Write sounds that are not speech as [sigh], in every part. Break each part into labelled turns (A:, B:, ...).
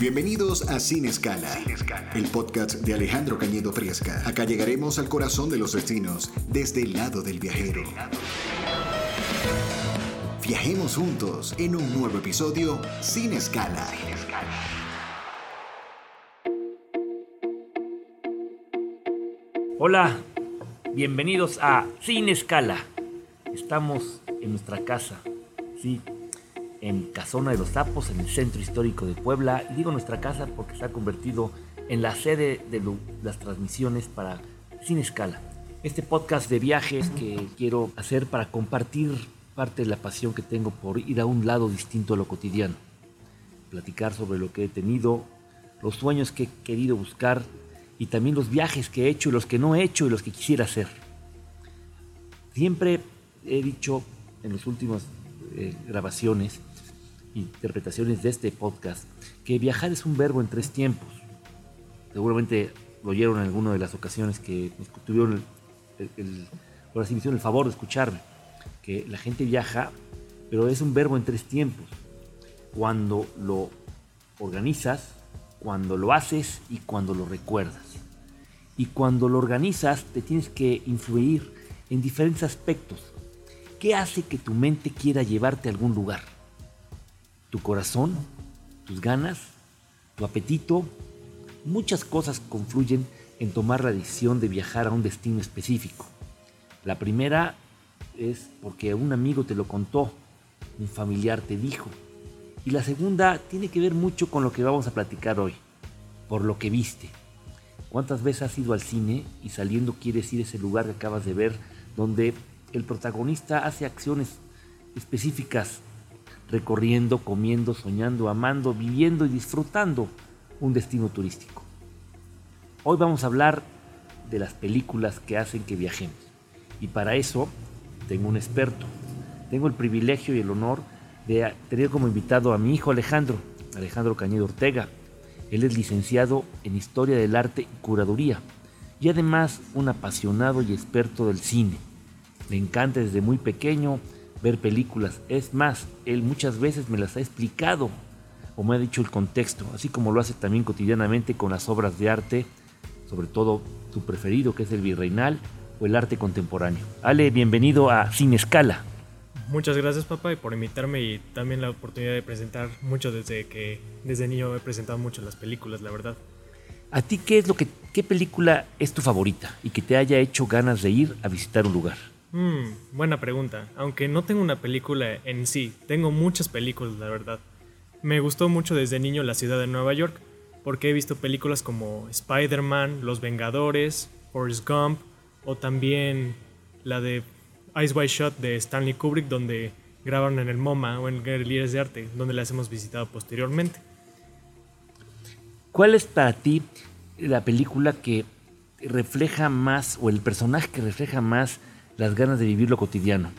A: Bienvenidos a Sin Escala, el podcast de Alejandro Cañedo Fresca. Acá llegaremos al corazón de los destinos desde el lado del viajero. Viajemos juntos en un nuevo episodio Sin Escala.
B: Hola, bienvenidos a Sin Escala. Estamos en nuestra casa, sí, en Casona de los Sapos, en el centro histórico de Puebla. Y digo nuestra casa porque se ha convertido en la sede de las transmisiones para Sin Escala. Este podcast de viajes que quiero hacer para compartir parte de la pasión que tengo por ir a un lado distinto a lo cotidiano. Platicar sobre lo que he tenido, los sueños que he querido buscar y también los viajes que he hecho y los que no he hecho y los que quisiera hacer. Siempre he dicho en las últimas eh, grabaciones, interpretaciones de este podcast, que viajar es un verbo en tres tiempos. Seguramente lo oyeron en alguna de las ocasiones que tuvieron el, el, el favor de escucharme, que la gente viaja, pero es un verbo en tres tiempos. Cuando lo organizas, cuando lo haces y cuando lo recuerdas. Y cuando lo organizas te tienes que influir en diferentes aspectos. ¿Qué hace que tu mente quiera llevarte a algún lugar? ¿Tu corazón? ¿Tus ganas? ¿Tu apetito? Muchas cosas confluyen en tomar la decisión de viajar a un destino específico. La primera es porque un amigo te lo contó, un familiar te dijo. Y la segunda tiene que ver mucho con lo que vamos a platicar hoy, por lo que viste. ¿Cuántas veces has ido al cine y saliendo quieres ir a ese lugar que acabas de ver donde el protagonista hace acciones específicas, recorriendo, comiendo, soñando, amando, viviendo y disfrutando un destino turístico? Hoy vamos a hablar de las películas que hacen que viajemos. Y para eso tengo un experto. Tengo el privilegio y el honor de tener como invitado a mi hijo Alejandro, Alejandro Cañedo Ortega. Él es licenciado en Historia del Arte y Curaduría y además un apasionado y experto del cine. Le encanta desde muy pequeño ver películas. Es más, él muchas veces me las ha explicado o me ha dicho el contexto, así como lo hace también cotidianamente con las obras de arte, sobre todo su preferido que es el virreinal o el arte contemporáneo. Ale, bienvenido a Sin Escala.
C: Muchas gracias papá y por invitarme y también la oportunidad de presentar mucho desde que desde niño he presentado mucho las películas, la verdad.
B: ¿A ti qué es lo que qué película es tu favorita y que te haya hecho ganas de ir a visitar un lugar?
C: Mm, buena pregunta. Aunque no tengo una película en sí, tengo muchas películas, la verdad. Me gustó mucho desde niño la ciudad de Nueva York, porque he visto películas como Spider-Man, Los Vengadores, Forrest Gump, o también la de Ice White Shot de Stanley Kubrick, donde grabaron en el MoMA o en Galerías de Arte, donde las hemos visitado posteriormente.
B: ¿Cuál es para ti la película que refleja más, o el personaje que refleja más las ganas de vivir lo cotidiano?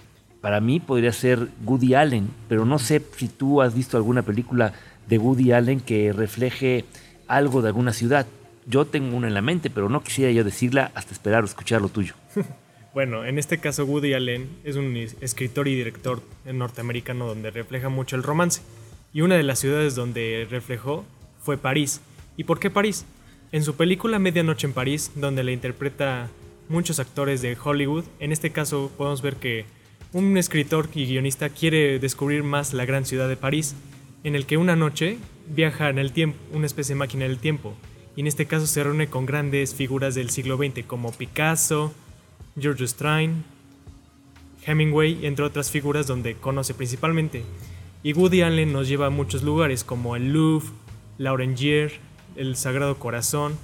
B: Para mí podría ser Woody Allen, pero no sé si tú has visto alguna película de Woody Allen que refleje algo de alguna ciudad. Yo tengo una en la mente, pero no quisiera yo decirla hasta esperar o escuchar lo tuyo. [laughs]
C: Bueno, en este caso Woody Allen es un escritor y director norteamericano donde refleja mucho el romance. Y una de las ciudades donde reflejó fue París. ¿Y por qué París? En su película Medianoche en París, donde le interpreta muchos actores de Hollywood, en este caso podemos ver que un escritor y guionista quiere descubrir más la gran ciudad de París, en el que una noche viaja en el tiempo, una especie de máquina del tiempo, y en este caso se reúne con grandes figuras del siglo XX como Picasso, George Strain, Hemingway, entre otras figuras donde conoce principalmente. Y Woody Allen nos lleva a muchos lugares como el Louvre, la Orangier, el Sagrado Corazón,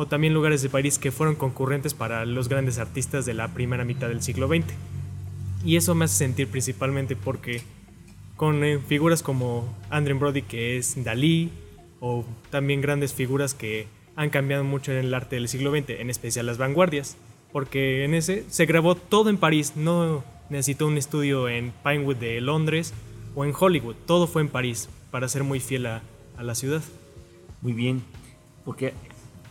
C: o también lugares de París que fueron concurrentes para los grandes artistas de la primera mitad del siglo XX. Y eso me hace sentir principalmente porque con eh, figuras como Andrew Brody que es Dalí, o también grandes figuras que han cambiado mucho en el arte del siglo XX, en especial las vanguardias porque en ese se grabó todo en París, no necesitó un estudio en Pinewood de Londres o en Hollywood, todo fue en París para ser muy fiel a, la ciudad.
B: Muy bien, porque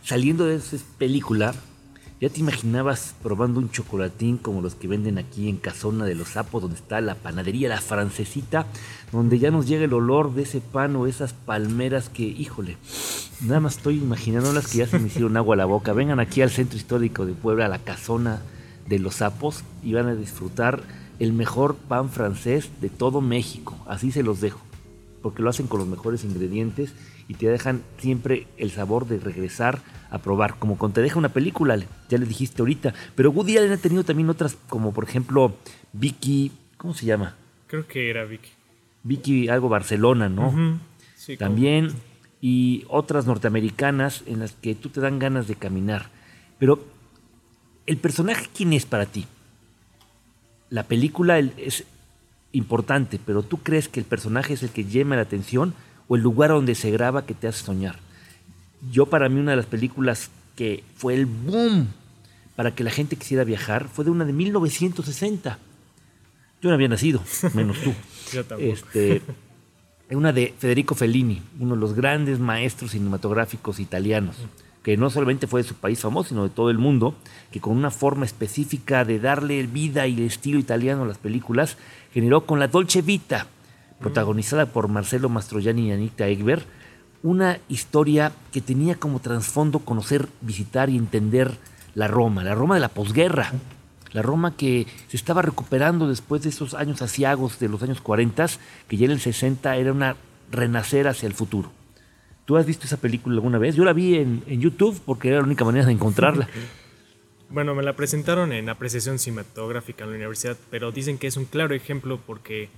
B: saliendo de esa película, ¿Ya te imaginabas probando un chocolatín como los que venden aquí en Casona de los Sapos, donde está la panadería La Francesita, donde ya nos llega el olor de ese pan o esas palmeras que, híjole, nada más estoy imaginándolas que ya se me hicieron agua a la boca. Vengan aquí al centro histórico de Puebla, a la Casona de los Sapos, y van a disfrutar el mejor pan francés de todo México. Así se los dejo, porque lo hacen con los mejores ingredientes y te dejan siempre el sabor de regresar a probar, como cuando te deja una película, ya le dijiste ahorita. Pero Woody Allen ha tenido también otras, como por ejemplo Vicky, ¿cómo se llama?
C: Creo que era Vicky.
B: Vicky, algo Barcelona, ¿no?
C: sí,
B: también, y otras norteamericanas en las que tú te dan ganas de caminar. Pero, ¿el personaje quién es para ti? La película es importante, pero ¿tú crees que el personaje es el que llama la atención o el lugar donde se graba que te hace soñar? Yo para mí una de las películas que fue el boom para que la gente quisiera viajar fue de una de 1960. Yo no había nacido, [laughs] menos tú.
C: Yo tampoco.
B: Este, [laughs] una de Federico Fellini, uno de los grandes maestros cinematográficos italianos, que no solamente fue de su país famoso, sino de todo el mundo, que con una forma específica de darle vida y estilo italiano a las películas, generó con la Dolce Vita, protagonizada por Marcelo Mastroianni y Anita Ekberg, una historia que tenía como trasfondo conocer, visitar y entender la Roma, la Roma de la posguerra, la Roma que se estaba recuperando después de esos años asiagos de los años 40, que ya en el 60 era una renacer hacia el futuro. ¿Tú has visto esa película alguna vez? Yo la vi en, en YouTube porque era la única manera de encontrarla. [laughs]
C: Bueno, me la presentaron en apreciación cinematográfica en la universidad, pero dicen que es un claro ejemplo porque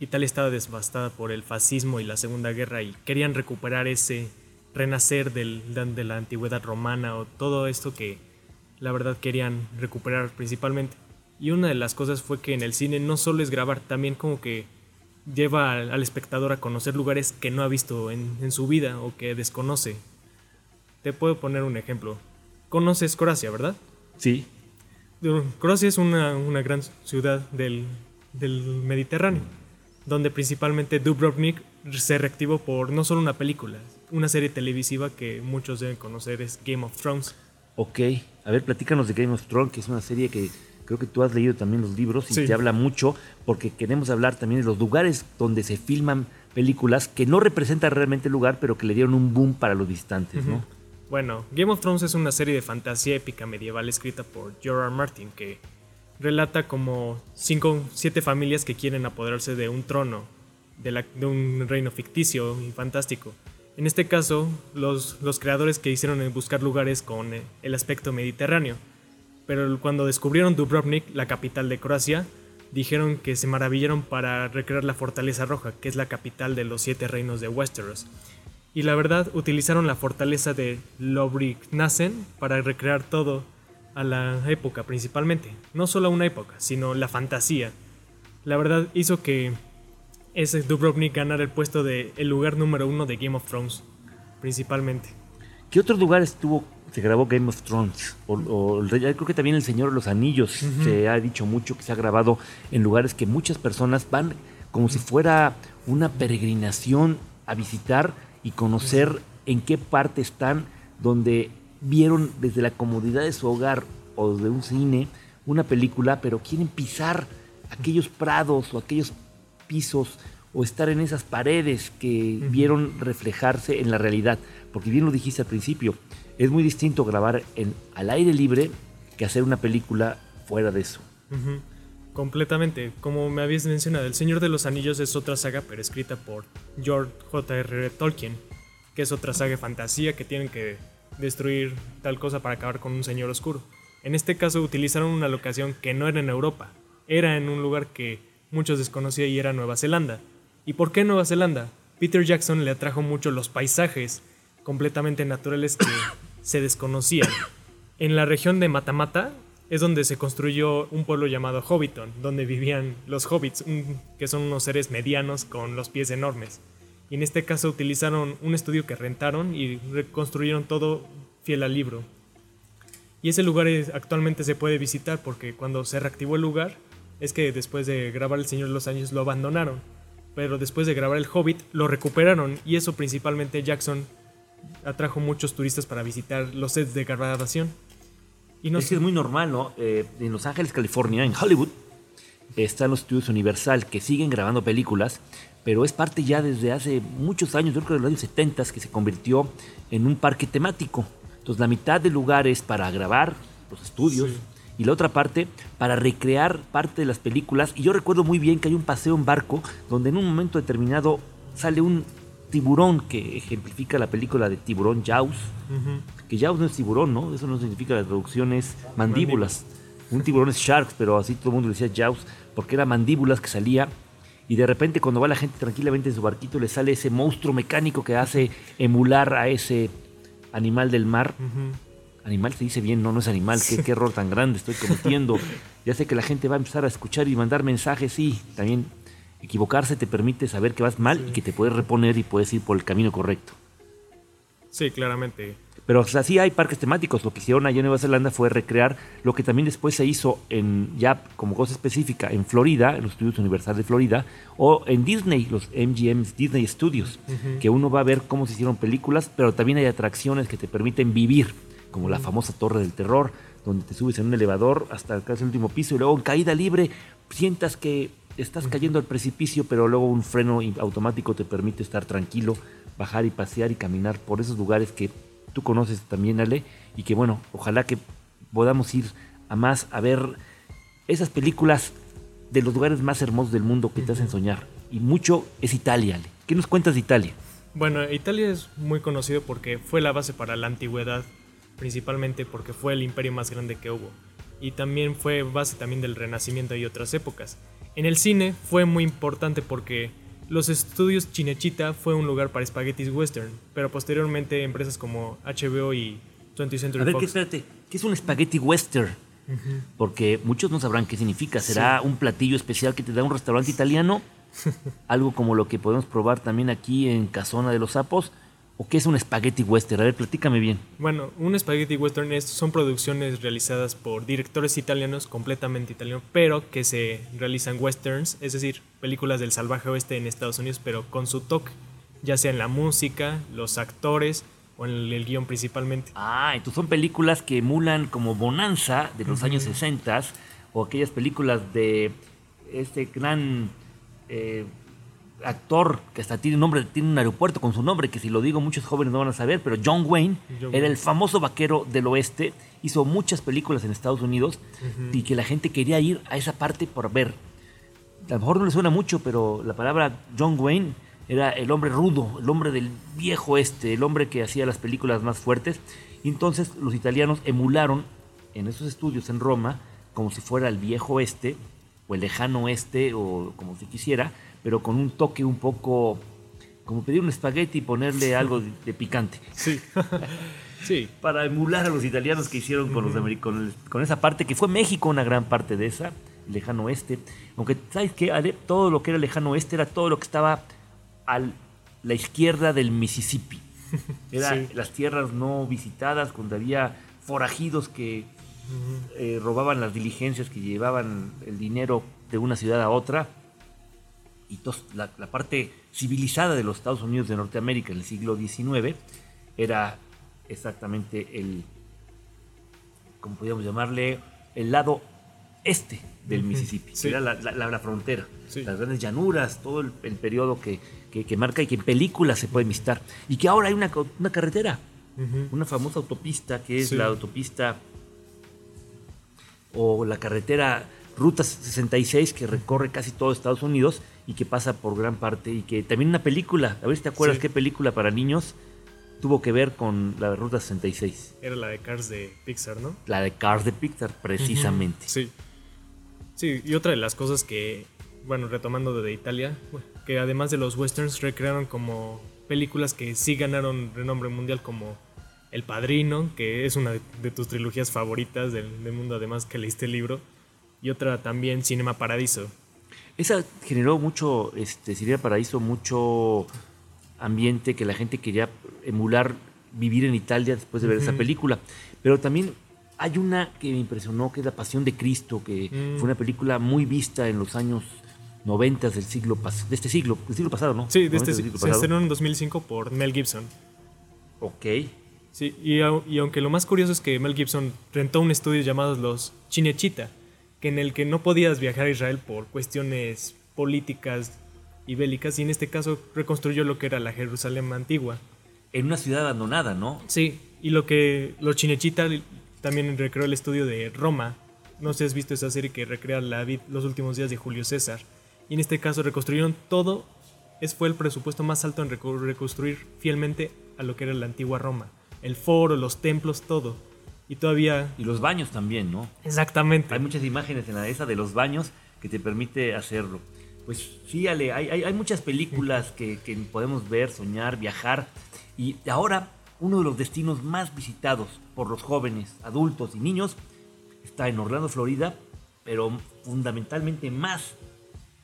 C: Italia estaba devastada por el fascismo y la Segunda Guerra y querían recuperar ese renacer del, de la antigüedad romana o todo esto que la verdad querían recuperar principalmente. Y una de las cosas fue que en el cine no solo es grabar, también como que lleva al, al espectador a conocer lugares que no ha visto en, en su vida o que desconoce. Te puedo poner un ejemplo. Conoces Croacia, ¿verdad?
B: Sí.
C: Croacia es una, una gran ciudad del, del, Mediterráneo, donde principalmente Dubrovnik se reactivó por no solo una película, una serie televisiva que muchos deben conocer es Game of Thrones.
B: Ok, a ver, platícanos de Game of Thrones, que es una serie que creo que tú has leído también los libros y
C: Sí.
B: te habla mucho, porque queremos hablar también de los lugares donde se filman películas que no representan realmente el lugar, pero que le dieron un boom para los visitantes, ¿no?
C: Bueno, Game of Thrones es una serie de fantasía épica medieval escrita por George. R. Martin que relata como cinco, siete familias que quieren apoderarse de un trono, de, un reino ficticio y fantástico. En este caso, los, los creadores que hicieron buscar lugares con el aspecto mediterráneo. Pero cuando descubrieron Dubrovnik, la capital de Croacia, dijeron que se maravillaron para recrear la Fortaleza Roja, que es la capital de los siete reinos de Westeros. Y la verdad, utilizaron la fortaleza de Lobrignasen para recrear todo a la época principalmente. No solo a una época, sino la fantasía. La verdad hizo que ese Dubrovnik ganara el puesto de el lugar número uno de Game of Thrones, principalmente.
B: ¿Qué otros lugares tuvo, se grabó Game of Thrones? O, creo que también El Señor de los Anillos se ha dicho mucho que se ha grabado en lugares que muchas personas van como si fuera una peregrinación a visitar y conocer en qué parte están, donde vieron desde la comodidad de su hogar o de un cine una película, pero quieren pisar aquellos prados o aquellos pisos o estar en esas paredes que vieron reflejarse en la realidad. Porque bien lo dijiste al principio, es muy distinto grabar en, al aire libre que hacer una película fuera de eso.
C: Completamente. Como me habías mencionado, El Señor de los Anillos es otra saga, pero escrita por George J.R.R. Tolkien, que es otra saga de fantasía que tienen que destruir tal cosa para acabar con un señor oscuro. En este caso utilizaron una locación que no era en Europa, era en un lugar que muchos desconocían y era Nueva Zelanda. ¿Y por qué Nueva Zelanda? Peter Jackson le atrajo mucho los paisajes completamente naturales que [coughs] se desconocían. En la región de Matamata es donde se construyó un pueblo llamado Hobbiton, donde vivían los hobbits, que son unos seres medianos con los pies enormes. Y en este caso utilizaron un estudio que rentaron y reconstruyeron todo fiel al libro. Y ese lugar es- actualmente se puede visitar porque cuando se reactivó el lugar es que después de grabar El Señor de los Años lo abandonaron. Pero después de grabar El Hobbit lo recuperaron y eso principalmente Jackson atrajo muchos turistas para visitar los sets de grabación. Y no
B: es que es muy normal, ¿no? Eh, en Los Ángeles, California, en Hollywood, están los estudios Universal que siguen grabando películas, pero es parte ya desde hace muchos años, yo creo que de los años 70, que se convirtió en un parque temático. Entonces, la mitad del lugar es para grabar los estudios.
C: Sí.
B: Y la otra parte para recrear parte de las películas. Y yo recuerdo muy bien que hay un paseo en barco donde en un momento determinado sale un tiburón que ejemplifica la película de tiburón Jaws.
C: Ujú.
B: Que Jaws no es tiburón, ¿no? Eso no significa la traducción, es mandíbulas. Un tiburón es sharks, pero así todo el mundo decía Jaws, porque era mandíbulas que salía. Y de repente cuando va la gente tranquilamente en su barquito le sale ese monstruo mecánico que hace emular a ese animal del mar. Animal se dice bien, no, no es animal, qué, qué error tan grande estoy cometiendo. [laughs] Ya sé que la gente va a empezar a escuchar y mandar mensajes, sí, también equivocarse te permite saber que vas mal y que te puedes reponer y puedes ir por el camino correcto.
C: Sí, claramente.
B: Pero o sea, sí hay parques temáticos. Lo que hicieron allá en Nueva Zelanda fue recrear lo que también después se hizo en ya como cosa específica en Florida, en los estudios Universal de Florida, o en Disney, los MGM Disney Studios, que uno va a ver cómo se hicieron películas, pero también hay atracciones que te permiten vivir, como la famosa Torre del Terror, donde te subes en un elevador hasta casi el último piso y luego en caída libre sientas que estás cayendo al precipicio, pero luego un freno automático te permite estar tranquilo, bajar y pasear y caminar por esos lugares que tú conoces también, Ale, y que bueno, ojalá que podamos ir a más a ver esas películas de los lugares más hermosos del mundo que te hacen soñar. Y mucho es Italia, Ale. ¿Qué nos cuentas de Italia?
C: Bueno, Italia es muy conocido porque fue la base para la antigüedad, principalmente porque fue el imperio más grande que hubo. Y también fue base también del Renacimiento y otras épocas. En el cine fue muy importante porque los estudios Cinecittà fue un lugar para spaghettis western, pero posteriormente empresas como HBO y 20th Century
B: A ver, ¿qué,
C: Fox
B: espérate, ¿qué es un spaghetti western? Porque muchos no sabrán qué significa. ¿Será un platillo especial que te da un restaurante italiano? [laughs] ¿Algo como lo que podemos probar también aquí en Casona de los Sapos? ¿O qué es un spaghetti western? A ver, platícame bien.
C: Bueno, un spaghetti western es, son producciones realizadas por directores italianos, completamente italianos, pero que se realizan westerns, es decir, películas del salvaje oeste en Estados Unidos, pero con su toque, ya sea en la música, los actores o en el, el guion principalmente.
B: Ah, entonces son películas que emulan como Bonanza de los años 60 o aquellas películas de este gran eh, actor que hasta tiene nombre, tiene un aeropuerto con su nombre, que si lo digo muchos jóvenes no van a saber, pero John Wayne
C: John
B: era el famoso vaquero del oeste, hizo muchas películas en Estados Unidos y que la gente quería ir a esa parte por ver. A lo mejor no le suena mucho, pero la palabra John Wayne era el hombre rudo, el hombre del viejo este, el hombre que hacía las películas más fuertes. Y entonces los italianos emularon en esos estudios en Roma como si fuera el viejo oeste o el lejano oeste o como se quisiera, pero con un toque un poco como pedir un espagueti y ponerle algo de, de picante.
C: Sí. [laughs] sí.
B: Para emular a los italianos que hicieron con, los con, el- con esa parte, que fue México una gran parte de esa, el lejano oeste. Aunque, ¿sabes qué? Todo lo que era el lejano oeste era todo lo que estaba a la izquierda del Mississippi. [laughs] Era
C: Sí.
B: las tierras no visitadas, donde había forajidos que eh, robaban las diligencias que llevaban el dinero de una ciudad a otra. Y tos- la, la parte civilizada de los Estados Unidos de Norteamérica en el siglo XIX era exactamente el, como podríamos llamarle, el lado este del Mississippi,
C: sí.
B: era la, la- frontera,
C: Sí.
B: las grandes llanuras, todo el, el periodo que, que- que marca y que en películas se puede visitar. Y que ahora hay una, una carretera, una famosa autopista que es
C: Sí.
B: la autopista o la carretera Ruta 66 que recorre casi todo Estados Unidos y que pasa por gran parte y que también una película, a ver si te acuerdas
C: Sí.
B: qué película para niños tuvo que ver con la Ruta 66,
C: Era la de Cars de Pixar, ¿no?
B: la de Cars de Pixar precisamente.
C: Sí. Sí, y otra de las cosas que, bueno, retomando de Italia, que además de los westerns recrearon como películas que sí ganaron renombre mundial como El Padrino, que es una de, de tus trilogías favoritas del, del mundo, además que leíste el libro, y otra también Cinema Paradiso.
B: Esa generó mucho, este, Cinema Paraíso, mucho ambiente que la gente quería emular, vivir en Italia después de ver esa película. Pero también hay una que me impresionó, que es La Pasión de Cristo, que
C: Mm.
B: fue una película muy vista en los años 90 del siglo de este siglo, del siglo pasado, ¿no?
C: Sí, de
B: 90
C: este,
B: siglo
C: se estrenó en 2005 por Mel Gibson.
B: Ok.
C: Sí, y, y aunque lo más curioso es que Mel Gibson rentó un estudio llamado los Chinechita, que en el que no podías viajar a Israel por cuestiones políticas y bélicas, y en este caso reconstruyó lo que era la Jerusalén antigua.
B: En una ciudad abandonada, ¿no?
C: Sí, y lo que los Chinechita también recreó el estudio de Roma. No sé si has visto esa serie que recrea la los últimos días de Julio César. Y en este caso reconstruyeron todo. Es fue el presupuesto más alto en reco- reconstruir fielmente a lo que era la antigua Roma. El foro, los templos, todo. Y todavía...
B: Y los baños también, ¿no?
C: Exactamente.
B: Hay muchas imágenes en la esa de los baños que te permite hacerlo. Pues sí, Ale, hay, hay, hay muchas películas que, que podemos ver, soñar, viajar. Y ahora, uno de los destinos más visitados por los jóvenes, adultos y niños está en Orlando, Florida, pero fundamentalmente más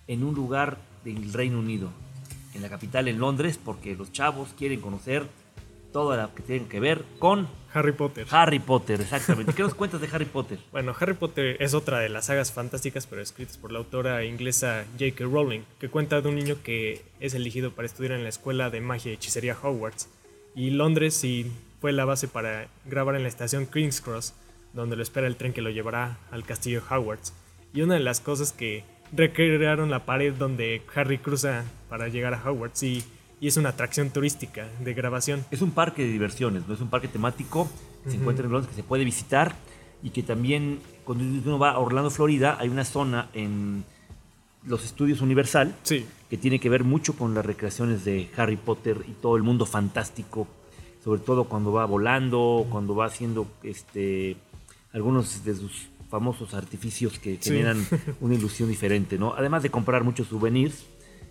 B: en un lugar del Reino Unido, en la capital, en Londres, porque los chavos quieren conocer todo lo que tiene que ver con
C: Harry Potter.
B: Harry Potter, exactamente. ¿Qué nos cuentas de Harry Potter? [laughs]
C: Bueno, Harry Potter es otra de las sagas fantásticas, pero escritas por la autora inglesa J.K. Rowling, que cuenta de un niño que es elegido para estudiar en la escuela de magia y hechicería Hogwarts. Y Londres sí fue la base para grabar en la estación King's Cross, donde lo espera el tren que lo llevará al castillo Hogwarts. Y una de las cosas que recrearon la pared donde Harry cruza para llegar a Hogwarts y, y es una atracción turística de grabación.
B: Es un parque de diversiones, no es un parque temático. Se encuentra en Londres que se puede visitar y que también cuando uno va a Orlando, Florida, hay una zona en los estudios Universal
C: Sí,
B: que tiene que ver mucho con las recreaciones de Harry Potter y todo el mundo fantástico, sobre todo cuando va volando, cuando va haciendo este algunos de sus famosos artificios que
C: Sí.
B: generan una ilusión diferente, ¿no? Además de comprar muchos souvenirs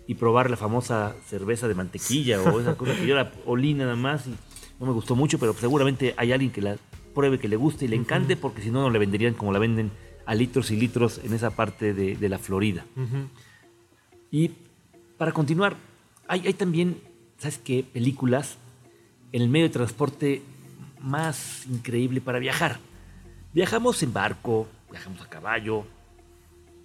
B: y probar la famosa cerveza de mantequilla o esa cosa que yo la olí nada más y no me gustó mucho, pero seguramente hay alguien que la pruebe, que le guste y le encante, porque si no, no le venderían como la venden a litros y litros en esa parte de, de la Florida. Y para continuar, hay, hay también, ¿sabes qué? Películas en el medio de transporte más increíble para viajar. Viajamos en barco, viajamos a caballo,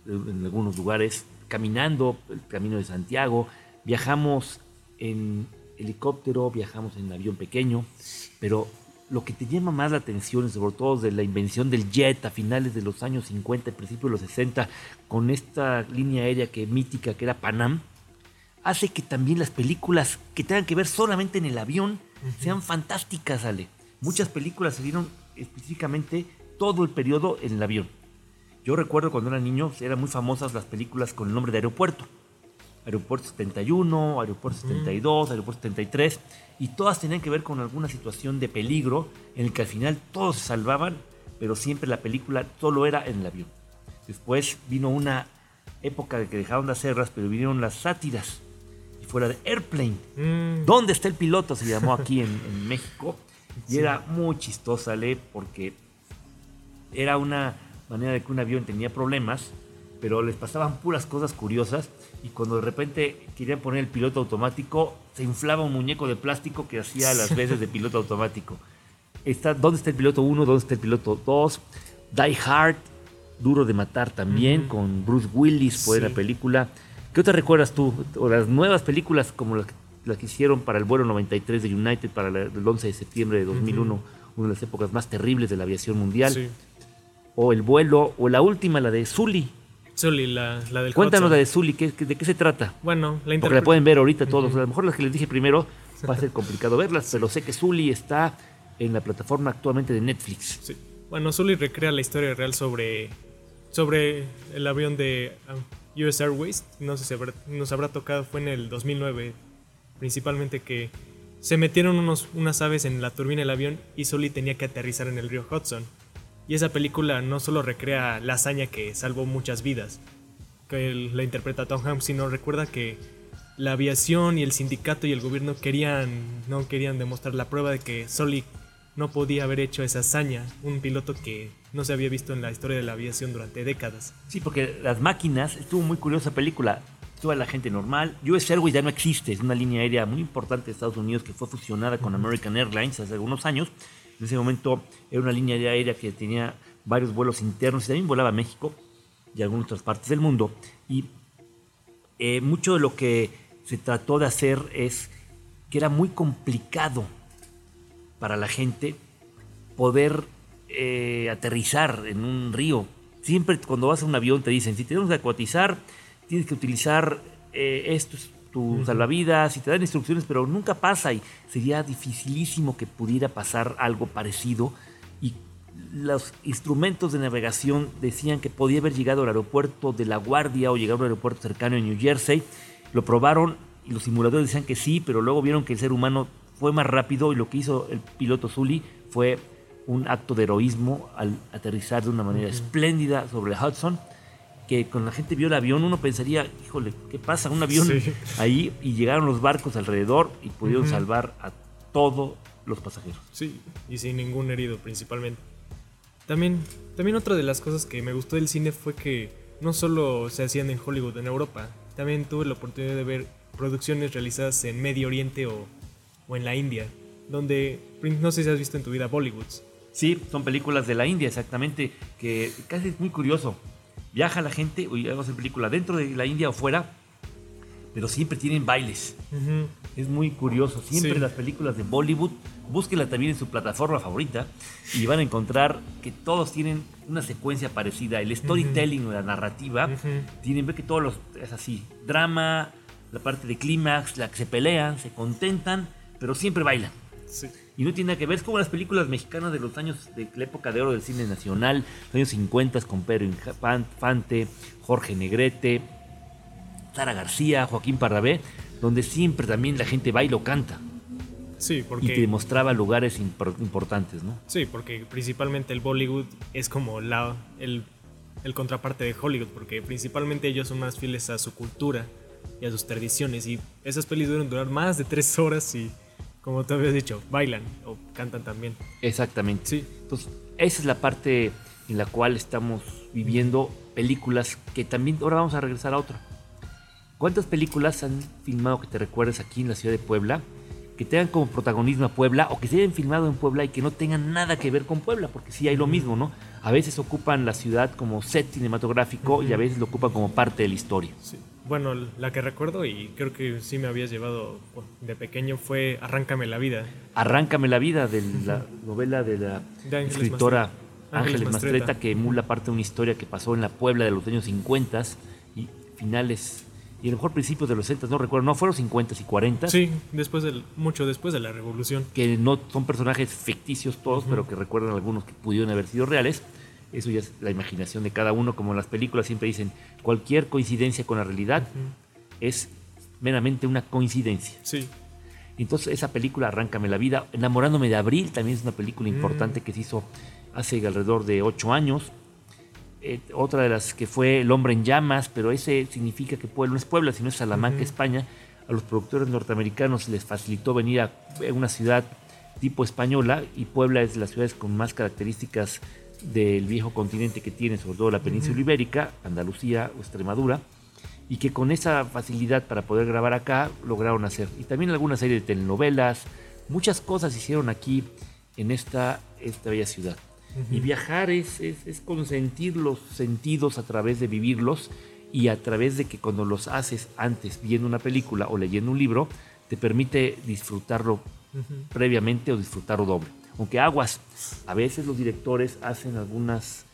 B: en algunos lugares, caminando el camino de Santiago, viajamos en helicóptero, viajamos en avión pequeño, pero lo que te llama más la atención, sobre todo de la invención del jet a finales de los años 50 y principios de los 60, con esta línea aérea que mítica que era Panam, hace que también las películas que tengan que ver solamente en el avión sean fantásticas, Ale. Muchas películas se dieron específicamente todo el periodo en el avión. Yo recuerdo cuando era niño, eran muy famosas las películas con el nombre de aeropuerto. Aeropuerto 71, Aeropuerto 72, Aeropuerto 73, y todas tenían que ver con alguna situación de peligro en el que al final todos se salvaban, pero siempre la película solo era en el avión. Después vino una época de que dejaron de hacerlas, pero vinieron las sátiras, y fuera de Airplane.
C: mm,
B: ¿Dónde está el piloto? Se llamó aquí en, [laughs] en México. Y era muy chistosa, Le, porque era una manera de que un avión tenía problemas, pero les pasaban puras cosas curiosas. Y cuando de repente querían poner el piloto automático, se inflaba un muñeco de plástico que hacía [laughs] las veces de piloto automático. Está, ¿Dónde está el piloto 1? ¿Dónde está el piloto 2? Die Hard, Duro de Matar también, con Bruce Willis fue
C: Sí.
B: la película. ¿Qué otra recuerdas tú? O las nuevas películas como las que, las que hicieron para el vuelo 93 de United para el 11 de septiembre de 2001, una de las épocas más terribles de la aviación mundial.
C: sí.
B: O el vuelo, o la última, la de Sully.
C: Sully, la, la del
B: Cuéntanos
C: Hudson.
B: la de Sully, ¿qué- ¿de qué se trata?
C: Bueno, la
B: Porque la pueden ver ahorita todos. A lo mejor las que les dije primero va a ser complicado verlas, pero sé que Sully está en la plataforma actualmente de Netflix.
C: Sí. Bueno, Sully recrea la historia real sobre, sobre el avión de um, US Airways. No sé si habrá- nos habrá tocado, fue en el 2009, principalmente que se metieron unos, unas aves en la turbina del avión y Sully tenía que aterrizar en el río Hudson. Y esa película no solo recrea la hazaña que salvó muchas vidas, que la interpreta Tom Hanks, sino recuerda que la aviación y el sindicato y el gobierno querían, no querían demostrar la prueba de que Sully no podía haber hecho esa hazaña, un piloto que no se había visto en la historia de la aviación durante décadas.
B: Sí, porque las máquinas, estuvo muy curiosa película. Toda la gente normal. US Airways ya no existe, es una línea aérea muy importante de Estados Unidos que fue fusionada con American Airlines hace algunos años. En ese momento era una línea aérea que tenía varios vuelos internos y también volaba a México y a algunas otras partes del mundo. Y eh, mucho de lo que se trató de hacer es que era muy complicado para la gente poder eh, aterrizar en un río. Siempre cuando vas a un avión te dicen, si tenemos que acuatizar, tienes que utilizar eh, esto, tu salvavidas, y te dan instrucciones, pero nunca pasa y sería dificilísimo que pudiera pasar algo parecido. Y los instrumentos de navegación decían que podía haber llegado al aeropuerto de La Guardia o llegar a un aeropuerto cercano en New Jersey. Lo probaron y los simuladores decían que sí, pero luego vieron que el ser humano fue más rápido y lo que hizo el piloto Zully fue un acto de heroísmo al aterrizar de una manera espléndida sobre el Hudson que con la gente vio el avión, uno pensaría, híjole, ¿qué pasa? Un avión ahí y llegaron los barcos alrededor y pudieron salvar a todos los pasajeros.
C: Sí, y sin ningún herido principalmente. También, también otra de las cosas que me gustó del cine fue que no solo se hacían en Hollywood, en Europa, también tuve la oportunidad de ver producciones realizadas en Medio Oriente o, o en la India, donde no sé si has visto en tu vida Bollywood.
B: Sí, son películas de la India exactamente, que casi es muy curioso viaja la gente, o a hacer película dentro de la India o fuera, pero siempre tienen bailes. Es muy curioso. Siempre las películas de Bollywood, búsquenla también en su plataforma favorita y van a encontrar que todos tienen una secuencia parecida. El storytelling o la narrativa, tienen ver que todos los es así. Drama, la parte de clímax, la que se pelean, se contentan, pero siempre bailan. Y no tiene nada que ver, es como las películas mexicanas de los años de la época de oro del cine nacional, los años 50 con Pedro Infante, Jorge Negrete, Sara García, Joaquín Parrabé, donde siempre también la gente baila o canta.
C: Sí, porque...
B: Y te demostraba lugares importantes, ¿no?
C: Sí, porque principalmente el Bollywood es como la, el, el contraparte de Hollywood, porque principalmente ellos son más fieles a su cultura y a sus tradiciones, y esas pelis deben durar más de tres horas y como te habías dicho, bailan o cantan también.
B: Exactamente.
C: Sí.
B: Entonces, esa es la parte en la cual estamos viviendo películas que también ahora vamos a regresar a otra. ¿Cuántas películas han filmado que te recuerdes aquí en la ciudad de Puebla? Que tengan como protagonismo a Puebla o que se hayan filmado en Puebla y que no tengan nada que ver con Puebla, porque sí hay lo mismo, ¿no? A veces ocupan la ciudad como set cinematográfico y a veces lo ocupan como parte de la historia.
C: Sí. Bueno, la que recuerdo y creo que sí me habías llevado de pequeño fue Arráncame la vida.
B: Arráncame la vida, de la novela de la escritora Ángeles, Mastreta, que emula parte de una historia que pasó en la Puebla de los años 50 y finales y a lo mejor principios de los 60, no recuerdo, no, fueron 50 y 40.
C: Sí, después del, mucho después de la revolución.
B: Que no son personajes ficticios todos, pero que recuerdan algunos que pudieron haber sido reales. Eso ya es la imaginación de cada uno, como en las películas siempre dicen, cualquier coincidencia con la realidad es meramente una coincidencia.
C: Sí.
B: Entonces esa película, Arráncame la vida, Enamorándome de Abril, también es una película mm. importante que se hizo hace alrededor de ocho años. Eh, otra de las que fue El hombre en llamas, pero ese significa que Puebla no es Puebla, sino es Salamanca, España. A los productores norteamericanos les facilitó venir a una ciudad tipo española y Puebla es de las ciudades con más características del viejo continente que tiene, sobre todo la península ibérica, Andalucía o Extremadura, y que con esa facilidad para poder grabar acá lograron hacer. Y también alguna serie de telenovelas, muchas cosas hicieron aquí en esta, esta bella ciudad. Y viajar es, es, es, consentir los sentidos a través de vivirlos y a través de que cuando los haces antes viendo una película o leyendo un libro, te permite disfrutarlo previamente o disfrutarlo doble aunque aguas, a veces los directores hacen algunas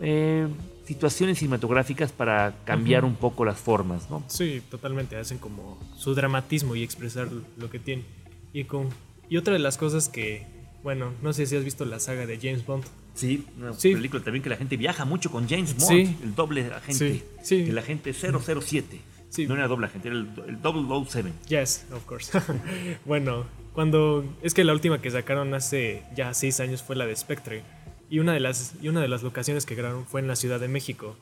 B: eh, situaciones cinematográficas para cambiar un poco las formas, ¿no?
C: Sí, totalmente, hacen como su dramatismo y expresar lo que tienen. Y, con, y otra de las cosas que, bueno, no sé si has visto la saga de James Bond.
B: Sí, una película también que la gente viaja mucho con James Bond, el doble agente, sí, el agente 007. No era doble agente, era el, el 007.
C: Yes, of course. [laughs] bueno, cuando. Es que la última que sacaron hace ya seis años fue la de Spectre. Y una de las, y una de las locaciones que grabaron fue en la Ciudad de México.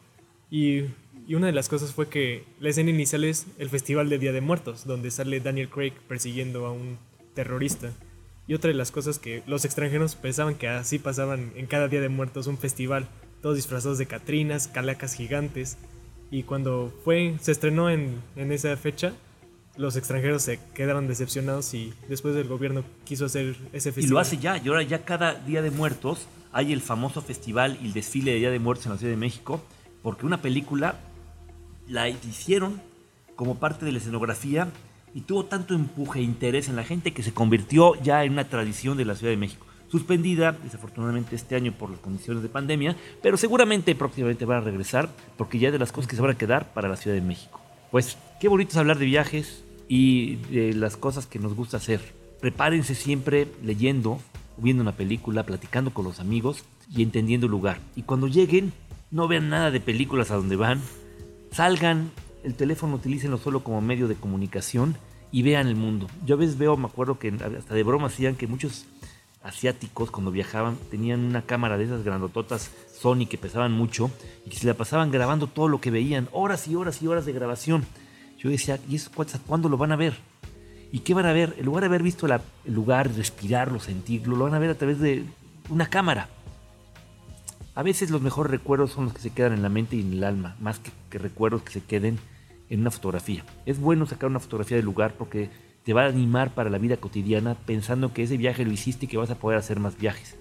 C: Y, y, una de las cosas fue que la escena inicial es el Festival de Día de Muertos, donde sale Daniel Craig persiguiendo a un terrorista. Y otra de las cosas que los extranjeros pensaban que así pasaban en cada Día de Muertos un festival, todos disfrazados de catrinas, calacas gigantes. Y cuando fue, se estrenó en, en esa fecha, los extranjeros se quedaron decepcionados y después el gobierno quiso hacer ese festival.
B: Y lo hace ya, y ahora ya cada Día de Muertos hay el famoso festival y el desfile de Día de Muertos en la Ciudad de México, porque una película la hicieron como parte de la escenografía y tuvo tanto empuje e interés en la gente que se convirtió ya en una tradición de la Ciudad de México. Suspendida desafortunadamente este año por las condiciones de pandemia, pero seguramente próximamente van a regresar porque ya es de las cosas que se van a quedar para la Ciudad de México. Pues qué bonito es hablar de viajes y de las cosas que nos gusta hacer. Prepárense siempre leyendo, viendo una película, platicando con los amigos y entendiendo el lugar. Y cuando lleguen, no vean nada de películas a donde van, salgan, el teléfono utilícenlo solo como medio de comunicación y vean el mundo. Yo a veces veo, me acuerdo que hasta de broma hacían que muchos asiáticos cuando viajaban tenían una cámara de esas grandototas Sony que pesaban mucho y que se la pasaban grabando todo lo que veían, horas y horas y horas de grabación. Yo decía, ¿y eso cuándo lo van a ver? ¿Y qué van a ver? En lugar de haber visto el lugar, respirarlo, sentirlo, lo van a ver a través de una cámara. A veces los mejores recuerdos son los que se quedan en la mente y en el alma, más que, recuerdos que se queden en una fotografía. Es bueno sacar una fotografía del lugar porque te va a animar para la vida cotidiana pensando que ese viaje lo hiciste y que vas a poder hacer más viajes.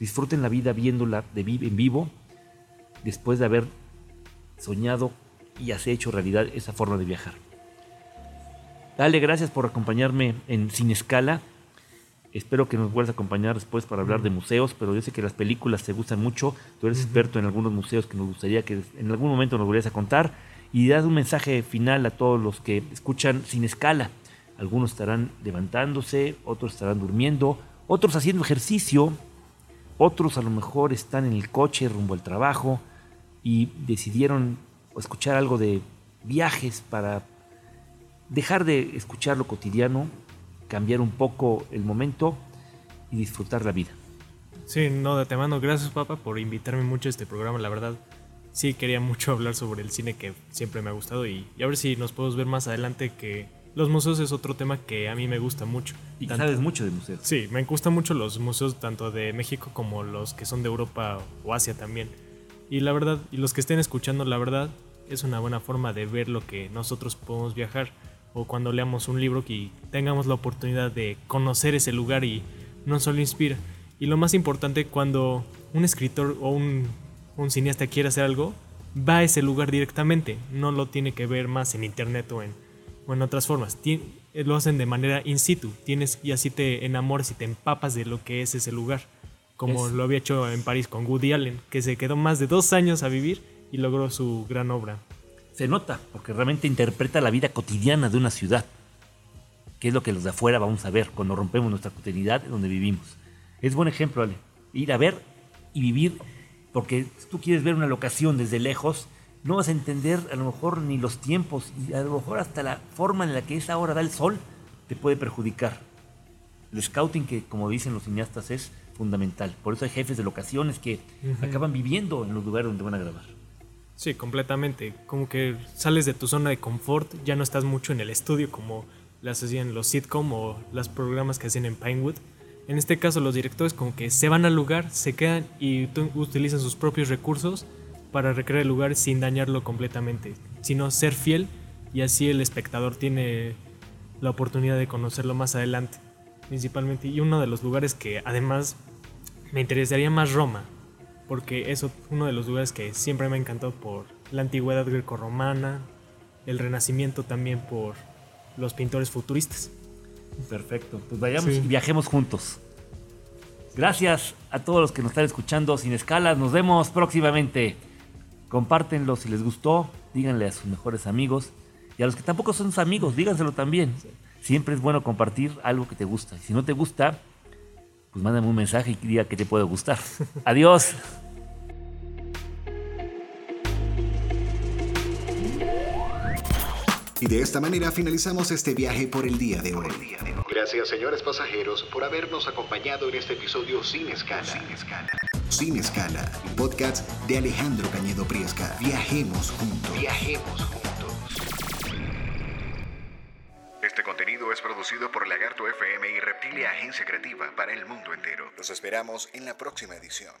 B: Disfruten la vida viéndola de en vivo después de haber soñado y has hecho realidad esa forma de viajar. Dale, gracias por acompañarme en Sin Escala. Espero que nos vuelvas a acompañar después para hablar de museos, pero yo sé que las películas te gustan mucho. Tú eres experto en algunos museos que nos gustaría que en algún momento nos volvieras a contar. Y das un mensaje final a todos los que escuchan sin escala. Algunos estarán levantándose, otros estarán durmiendo, otros haciendo ejercicio, otros a lo mejor están en el coche rumbo al trabajo y decidieron escuchar algo de viajes para dejar de escuchar lo cotidiano cambiar un poco el momento y disfrutar la vida.
C: Sí, no, de mando gracias papá por invitarme mucho a este programa, la verdad. Sí, quería mucho [laughs] hablar sobre el cine que siempre me ha gustado y, a ver si nos podemos ver más adelante que los museos es otro tema que a mí me gusta mucho.
B: Y sabes mucho de museos.
C: Sí, me gustan mucho los museos tanto de México como los que son de Europa o Asia también. Y la verdad, y los que estén escuchando, la verdad, es una buena forma de ver lo que nosotros podemos viajar o cuando leamos un libro que tengamos la oportunidad de conocer ese lugar y no solo inspira. Y lo más importante, cuando un escritor o un, cineasta quiere hacer algo, va a ese lugar directamente, no lo tiene que ver más en internet o en, en otras formas. lo hacen de manera in situ, tienes y así te enamoras y te empapas de lo que es ese lugar, como lo había hecho en París con Woody Allen, que se quedó más de dos años a vivir y logró su gran obra
B: se nota, porque realmente interpreta la vida cotidiana de una ciudad, que es lo que los de afuera vamos a ver cuando rompemos nuestra cotidianidad donde vivimos. Es buen ejemplo, Ale, ir a ver y vivir, porque si tú quieres ver una locación desde lejos, no vas a entender a lo mejor ni los tiempos y a lo mejor hasta la forma en la que esa hora da el sol te puede perjudicar. El scouting, que como dicen los cineastas, es fundamental. Por eso hay jefes de locaciones que acaban viviendo en los lugares donde van a grabar.
C: Sí, completamente. Como que sales de tu zona de confort, ya no estás mucho en el estudio como las hacían los sitcom o los programas que hacían en Pinewood. En este caso los directores como que se van al lugar, se quedan y utilizan sus propios recursos para recrear el lugar sin dañarlo completamente, sino ser fiel y así el espectador tiene la oportunidad de conocerlo más adelante, principalmente. Y uno de los lugares que además me interesaría más Roma, porque es uno de los lugares que siempre me ha encantado por la antigüedad grecorromana, el renacimiento también por los pintores futuristas.
B: Perfecto, pues vayamos y viajemos juntos. Gracias a todos los que nos están escuchando sin escalas, nos vemos próximamente. Compártenlo si les gustó, díganle a sus mejores amigos y a los que tampoco son sus amigos, díganselo también. Siempre es bueno compartir algo que te gusta. Y si no te gusta, pues mándame un mensaje y diga que te puede gustar. Adiós.
A: Y de esta manera finalizamos este viaje por el día de hoy. Gracias, señores pasajeros, por habernos acompañado en este episodio Sin Escala. Sin Escala. Sin Escala, podcast de Alejandro Cañedo Priesca. Viajemos juntos. Viajemos juntos. Este contenido es producido por Lagarto FM y Reptilia Agencia Creativa para el mundo entero. Los esperamos en la próxima edición.